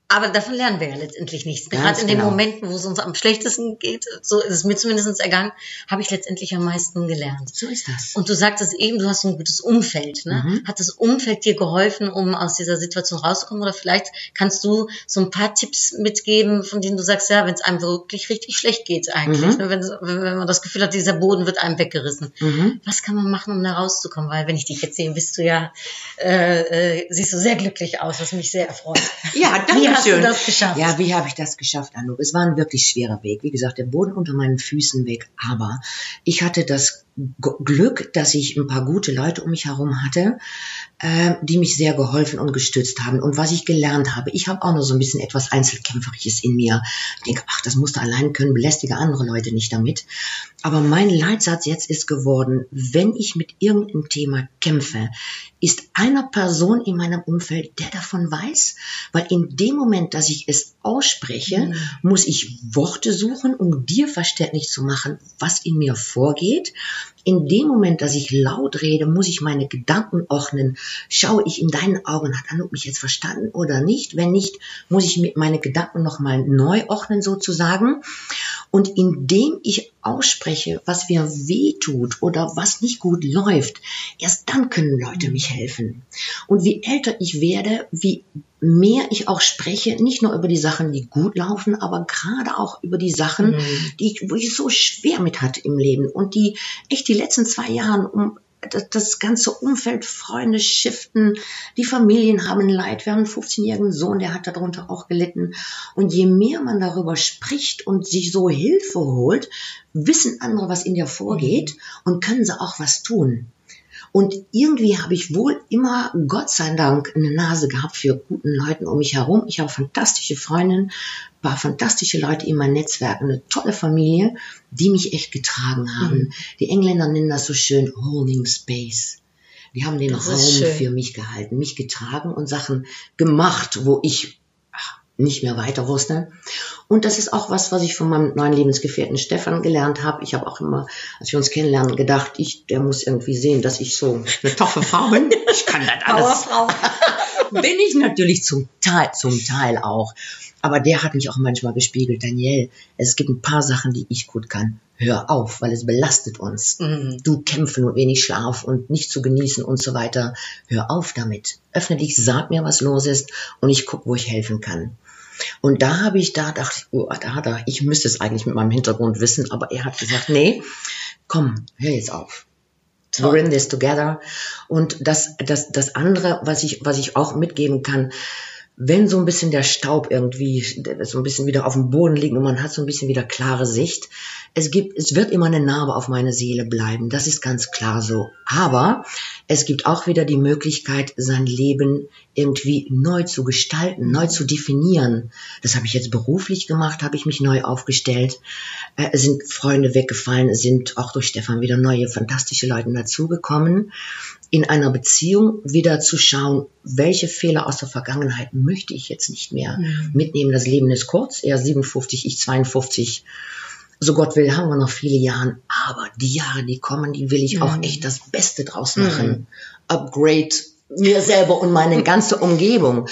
[SPEAKER 1] Aber davon lernen wir ja letztendlich nichts.
[SPEAKER 2] Ganz
[SPEAKER 1] Gerade in den
[SPEAKER 2] genau.
[SPEAKER 1] Momenten, wo es uns am schlechtesten geht, so ist es mir zumindest ergangen, habe ich letztendlich am meisten gelernt.
[SPEAKER 2] So ist das.
[SPEAKER 1] Und du sagtest eben, du hast ein gutes Umfeld. Ne?
[SPEAKER 2] Mhm.
[SPEAKER 1] Hat das Umfeld dir geholfen, um aus dieser Situation rauszukommen? Oder vielleicht kannst du so ein paar Tipps mitgeben, von denen du sagst, ja, wenn es einem wirklich richtig schlecht geht eigentlich,
[SPEAKER 2] Mhm.
[SPEAKER 1] ne? wenn, wenn man das Gefühl hat, dieser Boden wird einem weggerissen.
[SPEAKER 2] Mhm.
[SPEAKER 1] Was kann man machen, um da rauszukommen? Weil wenn ich dich jetzt sehe, bist du ja, äh, äh, siehst du sehr glücklich aus, was mich sehr erfreut.
[SPEAKER 2] Ja, danke
[SPEAKER 1] hast du
[SPEAKER 2] schön.
[SPEAKER 1] das geschafft?
[SPEAKER 2] Ja, wie habe ich das geschafft, Anouk? Es war ein wirklich schwerer Weg. Wie gesagt, der Boden unter meinen Füßen weg. Aber ich hatte das Glück, dass ich ein paar gute Leute um mich herum hatte, äh, die mich sehr geholfen und gestützt haben. Und was ich gelernt habe, ich habe auch noch so ein bisschen etwas Einzelkämpferisches in mir. Ich denke, ach, das musst du allein können, belästige andere Leute nicht damit. Aber mein Leitsatz jetzt ist geworden, wenn ich mit irgendeinem Thema kämpfe, ist einer Person in meinem Umfeld, der davon weiß, weil in dem Moment, dass ich es ausspreche, muss ich Worte suchen, um dir verständlich zu machen, was in mir vorgeht. In dem Moment, dass ich laut rede, muss ich meine Gedanken ordnen. Schaue ich in deinen Augen, hat Anouk mich jetzt verstanden oder nicht? Wenn nicht, muss ich meine Gedanken nochmal neu ordnen sozusagen. Und indem ich ausspreche, was mir weh tut oder was nicht gut läuft, erst dann können Leute mich helfen. Und wie älter ich werde, wie mehr ich auch spreche, nicht nur über die Sachen, die gut laufen, aber gerade auch über die Sachen, die ich, wo ich es so schwer mit hatte im Leben und die echt die letzten zwei Jahre um das, das ganze Umfeld, Freunde shiften, die Familien haben Leid. Wir haben einen 15-jährigen Sohn, der hat darunter auch gelitten. Und je mehr man darüber spricht und sich so Hilfe holt, wissen andere, was in dir vorgeht und können sie auch was tun. Und irgendwie habe ich wohl immer, Gott sei Dank, eine Nase gehabt für guten Leuten um mich herum. Ich habe fantastische Freundinnen, paar fantastische Leute in meinem Netzwerk, eine tolle Familie, die mich echt getragen haben. Die Engländer nennen das so schön Holding Space. Die haben den
[SPEAKER 1] Das
[SPEAKER 2] Raum für mich gehalten, mich getragen und Sachen gemacht, wo ich nicht mehr weiter wusste. Und das ist auch was, was ich von meinem neuen Lebensgefährten Stefan gelernt habe. Ich habe auch immer, als wir uns kennenlernen, gedacht, ich, der muss irgendwie sehen, dass ich so eine toffe Frau bin. Ich kann das alles.
[SPEAKER 1] Powerfrau.
[SPEAKER 2] Bin ich natürlich zum Teil, zum Teil auch. Aber der hat mich auch manchmal gespiegelt, Daniel, es gibt ein paar Sachen, die ich gut kann. Hör auf, weil es belastet uns.
[SPEAKER 1] Mhm.
[SPEAKER 2] Du kämpfen und wenig Schlaf und nicht zu genießen und so weiter. Hör auf damit. Öffne dich, sag mir, was los ist und ich guck, wo ich helfen kann. Und da habe ich da gedacht, oh, da hat er, ich müsste es eigentlich mit meinem Hintergrund wissen, aber er hat gesagt, nee, komm, hör jetzt auf. We're in this together. Und das, das, das andere, was ich, was ich auch mitgeben kann, wenn so ein bisschen der Staub irgendwie so ein bisschen wieder auf dem Boden liegt und man hat so ein bisschen wieder klare Sicht, es gibt, es wird immer eine Narbe auf meine Seele bleiben. Das ist ganz klar so. Aber es gibt auch wieder die Möglichkeit, sein Leben irgendwie neu zu gestalten, neu zu definieren. Das habe ich jetzt beruflich gemacht, habe ich mich neu aufgestellt. Äh, Es sind Freunde weggefallen, es sind auch durch Stefan wieder neue, fantastische Leute dazugekommen. In einer Beziehung wieder zu schauen, welche Fehler aus der Vergangenheit möchte ich jetzt nicht mehr mitnehmen. Das Leben ist kurz, er 57, ich 52 so Gott will, haben wir noch viele Jahre. Aber die Jahre, die kommen, die will ich auch echt das Beste draus machen. Upgrade mir selber und meine ganze Umgebung.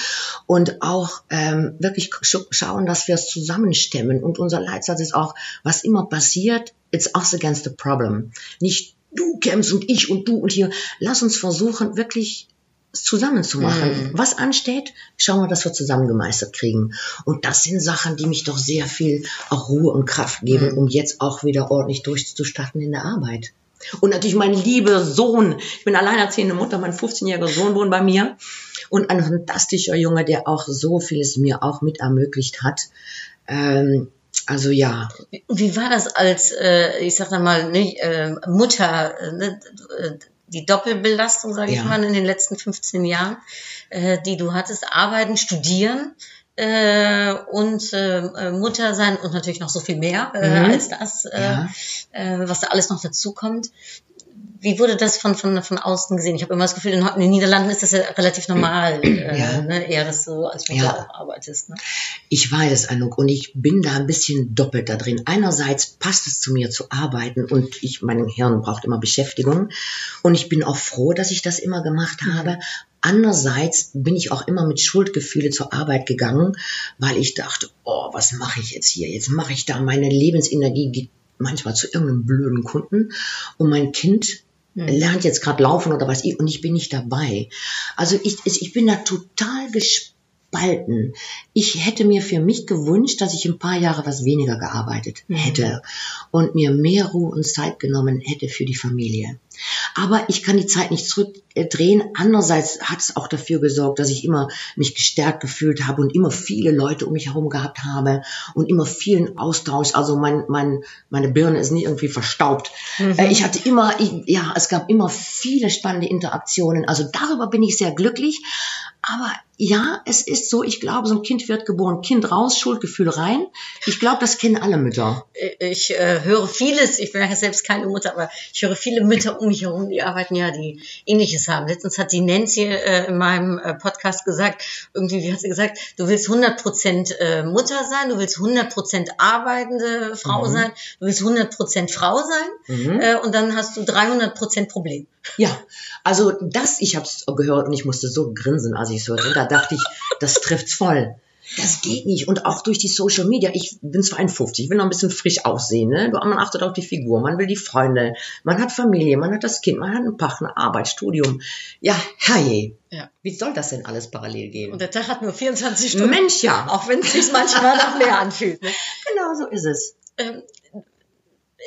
[SPEAKER 2] Und auch ähm, wirklich sch schauen, dass wir es zusammenstemmen. Und unser Leitsatz ist auch, was immer passiert, it's us against the problem. Nicht du kämpfst und ich und du und hier. Lass uns versuchen, wirklich zusammen zu machen. Was ansteht, schauen wir, dass wir zusammen gemeistert kriegen. Und das sind Sachen, die mich doch sehr viel auch Ruhe und Kraft geben, um jetzt auch wieder ordentlich durchzustarten in der Arbeit. Und natürlich mein lieber Sohn. Ich bin alleinerziehende Mutter, mein 15-jähriger Sohn wohnt bei mir. Und ein fantastischer Junge, der auch so vieles mir auch mit ermöglicht hat. Ähm, also ja,
[SPEAKER 1] Wie war das als, äh, ich sag mal, ne, äh, Mutter, äh, ne, äh, die Doppelbelastung, sage ich
[SPEAKER 2] Ja.
[SPEAKER 1] mal, in den letzten 15 Jahren, äh, die du hattest, arbeiten, studieren äh, und äh, äh, Mutter sein und natürlich noch so viel mehr äh,
[SPEAKER 2] Mhm.
[SPEAKER 1] als das, äh,
[SPEAKER 2] Ja.
[SPEAKER 1] äh, was da alles noch dazu kommt. Wie wurde das von, von, von außen gesehen? Ich habe immer das Gefühl, in, den Niederlanden ist das ja relativ normal, äh,
[SPEAKER 2] Ja.
[SPEAKER 1] ne? eher, dass du als Mutter
[SPEAKER 2] Ja.
[SPEAKER 1] auch arbeitest. Ne?
[SPEAKER 2] Ich weiß, Anouk, und ich bin da ein bisschen doppelt da drin. Einerseits passt es zu mir zu arbeiten und ich, mein Hirn braucht immer Beschäftigung. Und ich bin auch froh, dass ich das immer gemacht habe. Andererseits bin ich auch immer mit Schuldgefühle zur Arbeit gegangen, weil ich dachte, oh, was mache ich jetzt hier? Jetzt mache ich da meine Lebensenergie geht manchmal zu irgendeinem blöden Kunden und mein Kind lernt jetzt gerade laufen oder was ich und ich bin nicht dabei. Also ich, ich ich bin da total gespalten. Ich hätte mir für mich gewünscht, dass ich ein paar Jahre was weniger gearbeitet hätte und mir mehr Ruhe und Zeit genommen hätte für die Familie. Aber ich kann die Zeit nicht zurückdrehen. Andererseits hat es auch dafür gesorgt, dass ich immer mich gestärkt gefühlt habe und immer viele Leute um mich herum gehabt habe und immer vielen Austausch. Also mein, mein, meine Birne ist nicht irgendwie verstaubt. Äh, Ich hatte immer, ich, ja, es gab immer viele spannende Interaktionen. Also darüber bin ich sehr glücklich. Aber ja, es ist so, ich glaube, so ein Kind wird geboren, Kind raus, Schuldgefühl rein. Ich glaube, das kennen alle Mütter.
[SPEAKER 1] ich äh, höre vieles, ich bin ja selbst keine Mutter, aber ich höre viele Mütter um mich herum, die arbeiten ja, die ähnliches haben. Letztens hat die Nancy äh, in meinem äh, Podcast gesagt, irgendwie, wie hat sie gesagt, du willst 100% äh, Mutter sein, du willst 100% arbeitende Frau sein, du willst 100% Frau sein äh, und dann hast du 300% Problem.
[SPEAKER 2] Ja, also das, ich habe es gehört und ich musste so grinsen, als ich es hörte. Da dachte ich, das trifft's voll. Das geht nicht. Und auch durch die Social Media. Ich bin 52, ich will noch ein bisschen frisch aussehen. Ne? Man achtet auf die Figur, man will die Freunde, man hat Familie, man hat das Kind, man hat einen Partner, Arbeit, Studium. Ja, herrje.
[SPEAKER 1] Ja.
[SPEAKER 2] Wie soll das denn alles parallel gehen?
[SPEAKER 1] Und der Tag hat nur 24 Stunden.
[SPEAKER 2] Mensch, ja.
[SPEAKER 1] Auch wenn es sich manchmal nach mehr anfühlt. Ne?
[SPEAKER 2] Genau so ist es.
[SPEAKER 1] ähm,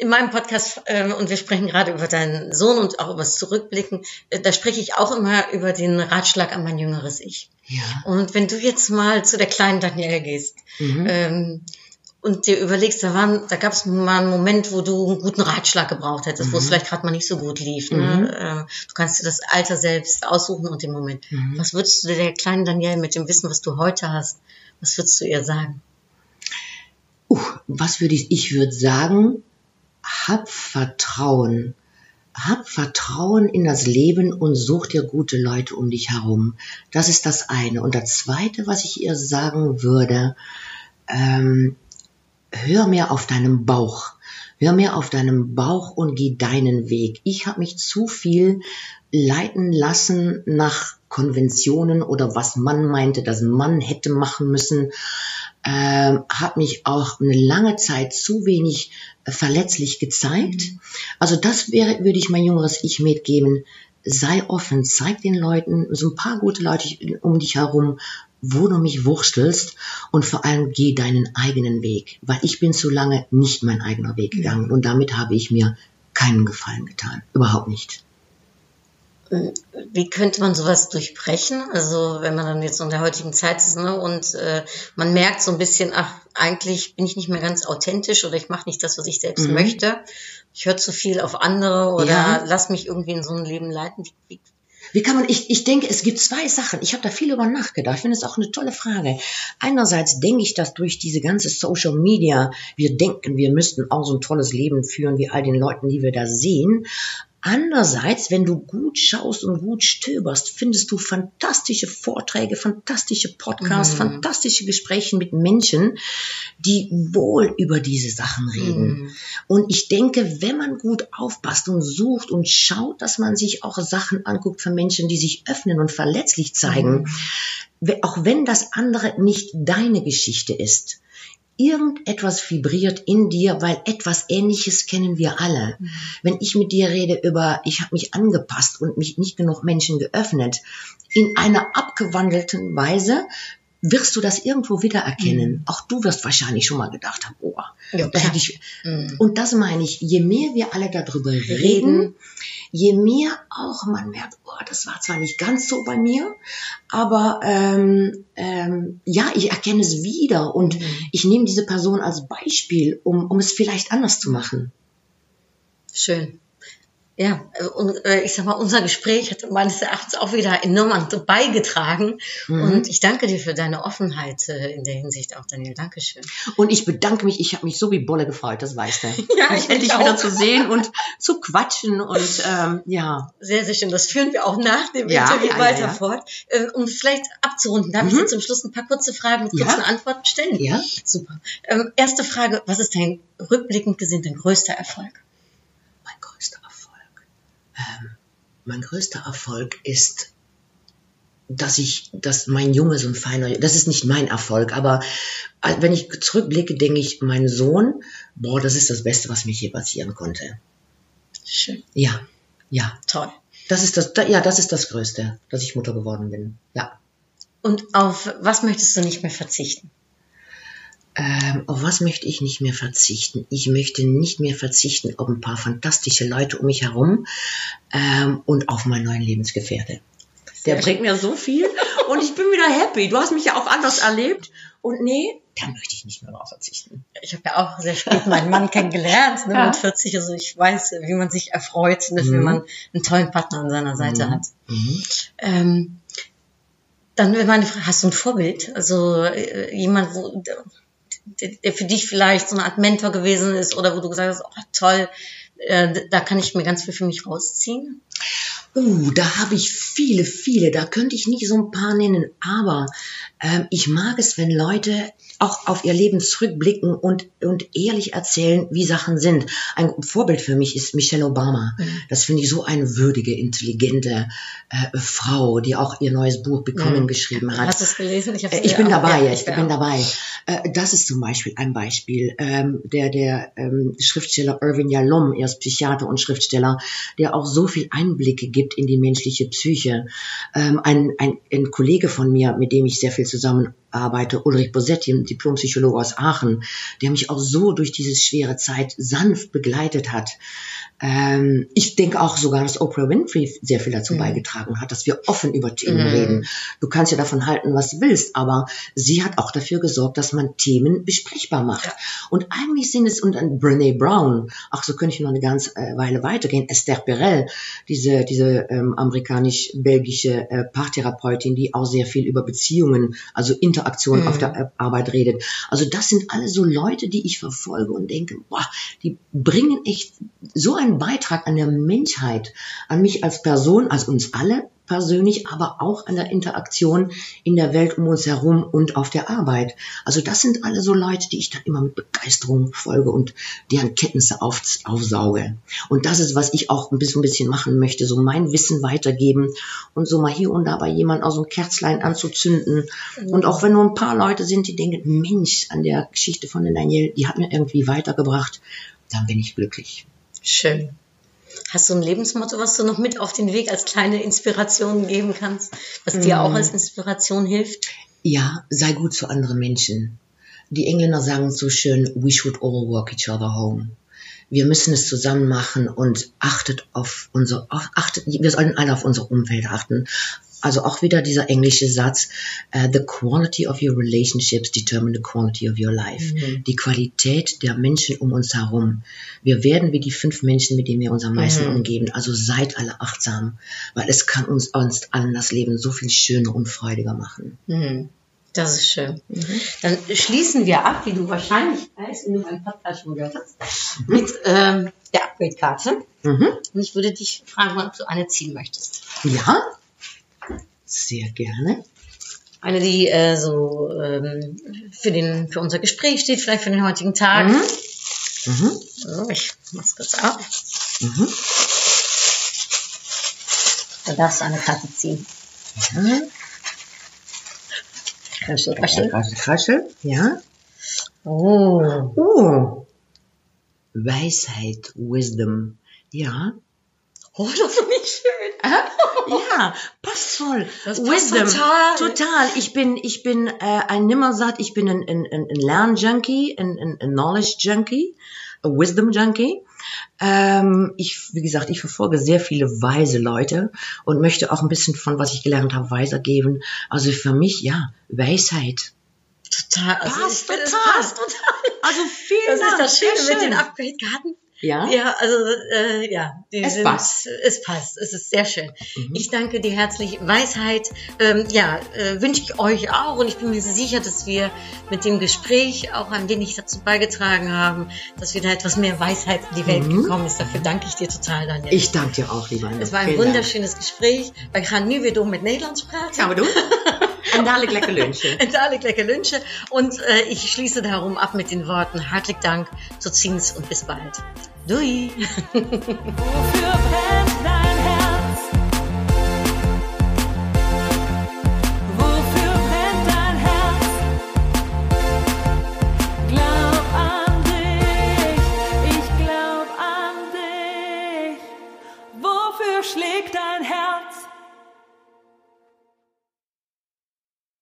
[SPEAKER 1] in meinem Podcast, ähm, und wir sprechen gerade über deinen Sohn und auch über das Zurückblicken, äh, da spreche ich auch immer über den Ratschlag an mein jüngeres Ich.
[SPEAKER 2] Ja.
[SPEAKER 1] Und wenn du jetzt mal zu der kleinen Danielle gehst ähm, und dir überlegst, da, waren, da gab es mal einen Moment, wo du einen guten Ratschlag gebraucht hättest, wo es vielleicht gerade mal nicht so gut lief. Ne? Ähm, du kannst dir das Alter selbst aussuchen und den Moment. Was würdest du der kleinen Danielle mit dem Wissen, was du heute hast, was würdest du ihr sagen?
[SPEAKER 2] Uh, was würde ich, ich würde sagen, hab Vertrauen. Hab Vertrauen in das Leben und such dir gute Leute um dich herum. Das ist das eine. Und das zweite, was ich ihr sagen würde, ähm, hör mehr auf deinen Bauch. Hör mehr auf deinen Bauch und geh deinen Weg. Ich habe mich zu viel leiten lassen nach Konventionen oder was man meinte, dass man hätte machen müssen ähm, hat mich auch eine lange Zeit zu wenig äh, verletzlich gezeigt. Also das wäre, würde ich mein jüngeres Ich mitgeben. Sei offen, zeig den Leuten, so ein paar gute Leute um dich herum, wo du mich wurstelst und vor allem geh deinen eigenen Weg, weil ich bin zu lange nicht mein eigener Weg gegangen und damit habe ich mir keinen Gefallen getan. Überhaupt nicht.
[SPEAKER 1] Wie könnte man sowas durchbrechen? Also wenn man dann jetzt in der heutigen Zeit ist ne, und äh, man merkt so ein bisschen, ach, eigentlich bin ich nicht mehr ganz authentisch oder ich mache nicht das, was ich selbst
[SPEAKER 2] Mhm.
[SPEAKER 1] möchte. Ich höre zu viel auf andere oder
[SPEAKER 2] Ja.
[SPEAKER 1] lass mich irgendwie in so ein Leben leiten. Wie, wie,
[SPEAKER 2] kann man, ich, ich denke, es gibt zwei Sachen. Ich habe da viel über nachgedacht. Ich finde es auch eine tolle Frage. Einerseits denke ich, dass durch diese ganze Social Media, wir denken, wir müssten auch so ein tolles Leben führen wie all den Leuten, die wir da sehen. Andererseits, wenn du gut schaust und gut stöberst, findest du fantastische Vorträge, fantastische Podcasts, fantastische Gespräche mit Menschen, die wohl über diese Sachen reden. Und ich denke, wenn man gut aufpasst und sucht und schaut, dass man sich auch Sachen anguckt von Menschen, die sich öffnen und verletzlich zeigen, we- auch wenn das andere nicht deine Geschichte ist, irgendetwas vibriert in dir, weil etwas Ähnliches kennen wir alle. Wenn ich mit dir rede über, ich habe mich angepasst und mich nicht genug Menschen geöffnet, in einer abgewandelten Weise, wirst du das irgendwo wiedererkennen. Auch du wirst wahrscheinlich schon mal gedacht haben, oh,
[SPEAKER 1] Ja,
[SPEAKER 2] da hätte ich,
[SPEAKER 1] Mhm.
[SPEAKER 2] und das meine ich, je mehr wir alle darüber reden, je mehr auch man merkt, oh, das war zwar nicht ganz so bei mir, aber ähm, ähm, ja, ich erkenne es wieder und ich nehme diese Person als Beispiel, um, um es vielleicht anders zu machen.
[SPEAKER 1] Schön. Ja, und äh, ich sag mal, unser Gespräch hat meines Erachtens auch wieder enorm beigetragen.
[SPEAKER 2] Mhm.
[SPEAKER 1] Und ich danke dir für deine Offenheit äh, in der Hinsicht auch, Daniel. Dankeschön.
[SPEAKER 2] Und ich bedanke mich, ich habe mich so wie Bolle gefreut, das weißt du.
[SPEAKER 1] Ja, ich
[SPEAKER 2] endlich
[SPEAKER 1] auch.
[SPEAKER 2] wieder zu sehen und zu quatschen und ähm, ja.
[SPEAKER 1] Sehr, sehr schön. Das führen wir auch nach dem
[SPEAKER 2] Ja,
[SPEAKER 1] Interview
[SPEAKER 2] ja,
[SPEAKER 1] weiter
[SPEAKER 2] ja.
[SPEAKER 1] fort. Äh, Um vielleicht abzurunden, darf ich
[SPEAKER 2] Mhm.
[SPEAKER 1] dir zum Schluss ein paar kurze Fragen mit kurzen Antworten stellen?
[SPEAKER 2] Ja.
[SPEAKER 1] Super. Ähm, erste Frage, was ist dein rückblickend gesehen dein größter Erfolg?
[SPEAKER 2] Mein größter Erfolg. Ähm, mein größter Erfolg ist, dass ich, dass mein Junge so ein feiner, das ist nicht mein Erfolg, aber wenn ich zurückblicke, denke ich, mein Sohn, boah, das ist das Beste, was mir hier passieren konnte.
[SPEAKER 1] Schön.
[SPEAKER 2] Ja, ja,
[SPEAKER 1] Toll.
[SPEAKER 2] das ist das, da, ja, das ist das Größte, dass ich Mutter geworden bin. Ja.
[SPEAKER 1] Und auf was möchtest du nicht mehr verzichten?
[SPEAKER 2] Ähm, auf was möchte ich nicht mehr verzichten? Ich möchte nicht mehr verzichten auf ein paar fantastische Leute um mich herum ähm, und auf meinen neuen Lebensgefährte. Der bringt mir so viel und ich bin wieder happy. Du hast mich ja auch anders erlebt und nee, da möchte ich nicht mehr drauf verzichten.
[SPEAKER 1] Ich habe ja auch sehr spät meinen Mann kennengelernt, ne,
[SPEAKER 2] Ja.
[SPEAKER 1] mit 40. Also ich weiß, wie man sich erfreut, ne, wenn
[SPEAKER 2] Mhm.
[SPEAKER 1] man einen tollen Partner an seiner Seite
[SPEAKER 2] Mhm.
[SPEAKER 1] hat.
[SPEAKER 2] Mhm.
[SPEAKER 1] Ähm, dann meine Frage, hast du ein Vorbild? Also äh, jemand, wo, der, der für dich vielleicht so eine Art Mentor gewesen ist oder wo du gesagt hast, oh, toll, äh, da kann ich mir ganz viel für mich rausziehen?
[SPEAKER 2] Uh, da habe ich viele, viele. Da könnte ich nicht so ein paar nennen. Aber ähm, ich mag es, wenn Leute auch auf ihr Leben zurückblicken und, und ehrlich erzählen, wie Sachen sind. Ein Vorbild für mich ist Michelle Obama. Das finde ich so eine würdige, intelligente äh, Frau, die auch ihr neues Buch Bekommen
[SPEAKER 1] Mhm.
[SPEAKER 2] geschrieben hat.
[SPEAKER 1] Hast du es gelesen? hab's
[SPEAKER 2] Äh, Ich bin dabei,
[SPEAKER 1] ja,
[SPEAKER 2] ich
[SPEAKER 1] ja.
[SPEAKER 2] bin dabei. Äh, Das ist zum Beispiel ein Beispiel. Ähm, Der, der ähm, Schriftsteller Irvin Yalom, er ist Psychiater und Schriftsteller, der auch so viel Einblicke gibt in die menschliche Psyche. Ähm, Ein, ein, ein Kollege von mir, mit dem ich sehr viel zusammenarbeite, Ulrich Bosetti, ein Diplompsychologe aus Aachen, der mich auch so durch diese schwere Zeit sanft begleitet hat. Ähm, ich denke auch sogar, dass Oprah Winfrey sehr viel dazu
[SPEAKER 1] Mhm.
[SPEAKER 2] beigetragen hat, dass wir offen über Themen
[SPEAKER 1] Mhm.
[SPEAKER 2] reden. Du kannst ja davon halten, was du willst, aber sie hat auch dafür gesorgt, dass man Themen besprechbar macht. Und eigentlich sind es, und dann Brene Brown, ach, so könnte ich noch eine ganze äh, Weile weitergehen, Esther Perel, diese, diese ähm, amerikanisch-belgische äh, Paartherapeutin, die auch sehr viel über Beziehungen, also Interaktion
[SPEAKER 1] Mhm.
[SPEAKER 2] auf der äh, Arbeit redet. Also das sind alle so Leute, die ich verfolge und denke, boah, die bringen echt so einen Beitrag an der Menschheit, an mich als Person, als uns alle persönlich, aber auch an der Interaktion in der Welt um uns herum und auf der Arbeit. Also das sind alle so Leute, die ich dann immer mit Begeisterung folge und deren Kenntnisse auf, aufsauge. Und das ist, was ich auch ein bisschen, ein bisschen machen möchte, so mein Wissen weitergeben und so mal hier und da bei jemandem auch so ein Kerzlein anzuzünden. Und auch wenn nur ein paar Leute sind, die denken, Mensch, an der Geschichte von der Daniel, die hat mir irgendwie weitergebracht, dann bin ich glücklich.
[SPEAKER 1] Schön. Hast du ein Lebensmotto, was du noch mit auf den Weg als kleine Inspiration geben kannst, was dir
[SPEAKER 2] Mm.
[SPEAKER 1] auch als Inspiration hilft?
[SPEAKER 2] Ja, sei gut zu anderen Menschen. Die Engländer sagen so schön, we should all walk each other home. Wir müssen es zusammen machen und achtet auf unser, auf- achtet, wir sollen alle auf unser Umfeld achten. Also auch wieder dieser englische Satz, äh, the quality of your relationships determine the quality of your life.
[SPEAKER 1] Mhm.
[SPEAKER 2] Die Qualität der Menschen um uns herum. Wir werden wie die fünf Menschen, mit denen wir uns am meisten
[SPEAKER 1] Mhm.
[SPEAKER 2] umgeben. Also seid alle achtsam, weil es kann uns, uns allen das Leben so viel schöner und freudiger machen.
[SPEAKER 1] Mhm. Das ist schön. Dann schließen wir ab, wie du wahrscheinlich weißt, wenn du meinen Podcast schon gehört hast, mit ähm, der Upgrade-Karte.
[SPEAKER 2] Mhm.
[SPEAKER 1] Und ich würde dich fragen, ob du eine ziehen möchtest.
[SPEAKER 2] Ja, sehr gerne.
[SPEAKER 1] Eine, die äh, so ähm, für, den, für unser Gespräch steht, vielleicht für den heutigen Tag.
[SPEAKER 2] Mhm. Mhm.
[SPEAKER 1] So, ich mach's kurz ab.
[SPEAKER 2] Mhm.
[SPEAKER 1] Da darfst du eine Karte ziehen.
[SPEAKER 2] Ja.
[SPEAKER 1] Raschel,
[SPEAKER 2] Raschel, raschel, raschel. Ja.
[SPEAKER 1] Oh.
[SPEAKER 2] Oh. Weisheit, Wisdom. Ja.
[SPEAKER 1] Oh, das finde ich schön.
[SPEAKER 2] Ja, passt voll.
[SPEAKER 1] Das passt total.
[SPEAKER 2] Total. Ich bin, ich bin äh, ein Nimmersatt, ich bin ein, ein ein Lernjunkie, ein, ein, ein Knowledge-Junkie, ein Wisdom-Junkie. Ähm, ich, wie gesagt, ich verfolge sehr viele weise Leute und möchte auch ein bisschen von, was ich gelernt habe, weitergeben. Also für mich, ja, Weisheit.
[SPEAKER 1] Total. Also
[SPEAKER 2] Passt
[SPEAKER 1] ich finde,
[SPEAKER 2] total.
[SPEAKER 1] passt total.
[SPEAKER 2] Also vielen
[SPEAKER 1] Das ist
[SPEAKER 2] Dank.
[SPEAKER 1] das Schöne
[SPEAKER 2] Sehr
[SPEAKER 1] mit den. Upgrade-Karten.
[SPEAKER 2] Ja?
[SPEAKER 1] Ja, also äh, ja,
[SPEAKER 2] Es
[SPEAKER 1] sind,
[SPEAKER 2] passt.
[SPEAKER 1] Es passt. Es ist sehr schön.
[SPEAKER 2] Mhm.
[SPEAKER 1] Ich danke dir herzlich. Weisheit, ähm, ja, äh, wünsche ich euch auch und ich bin mir sicher, dass wir mit dem Gespräch auch ein wenig dazu beigetragen haben, dass wieder etwas mehr Weisheit in die Welt
[SPEAKER 2] Mhm.
[SPEAKER 1] gekommen ist. Dafür danke ich dir total, Daniel.
[SPEAKER 2] Ich danke dir auch, lieber Anne.
[SPEAKER 1] es war ein
[SPEAKER 2] Vielen Dank.
[SPEAKER 1] wunderschönes Gespräch. We gaan nu weer door met Nederlands praten.
[SPEAKER 2] Gaan we doen? En dadelijk lekker lunchen.
[SPEAKER 1] En dadelijk lekker lunchen. Und äh, ich schließe darum ab mit den Worten hartelijk Dank, tot ziens und bis bald. Doei!
[SPEAKER 3] Wofür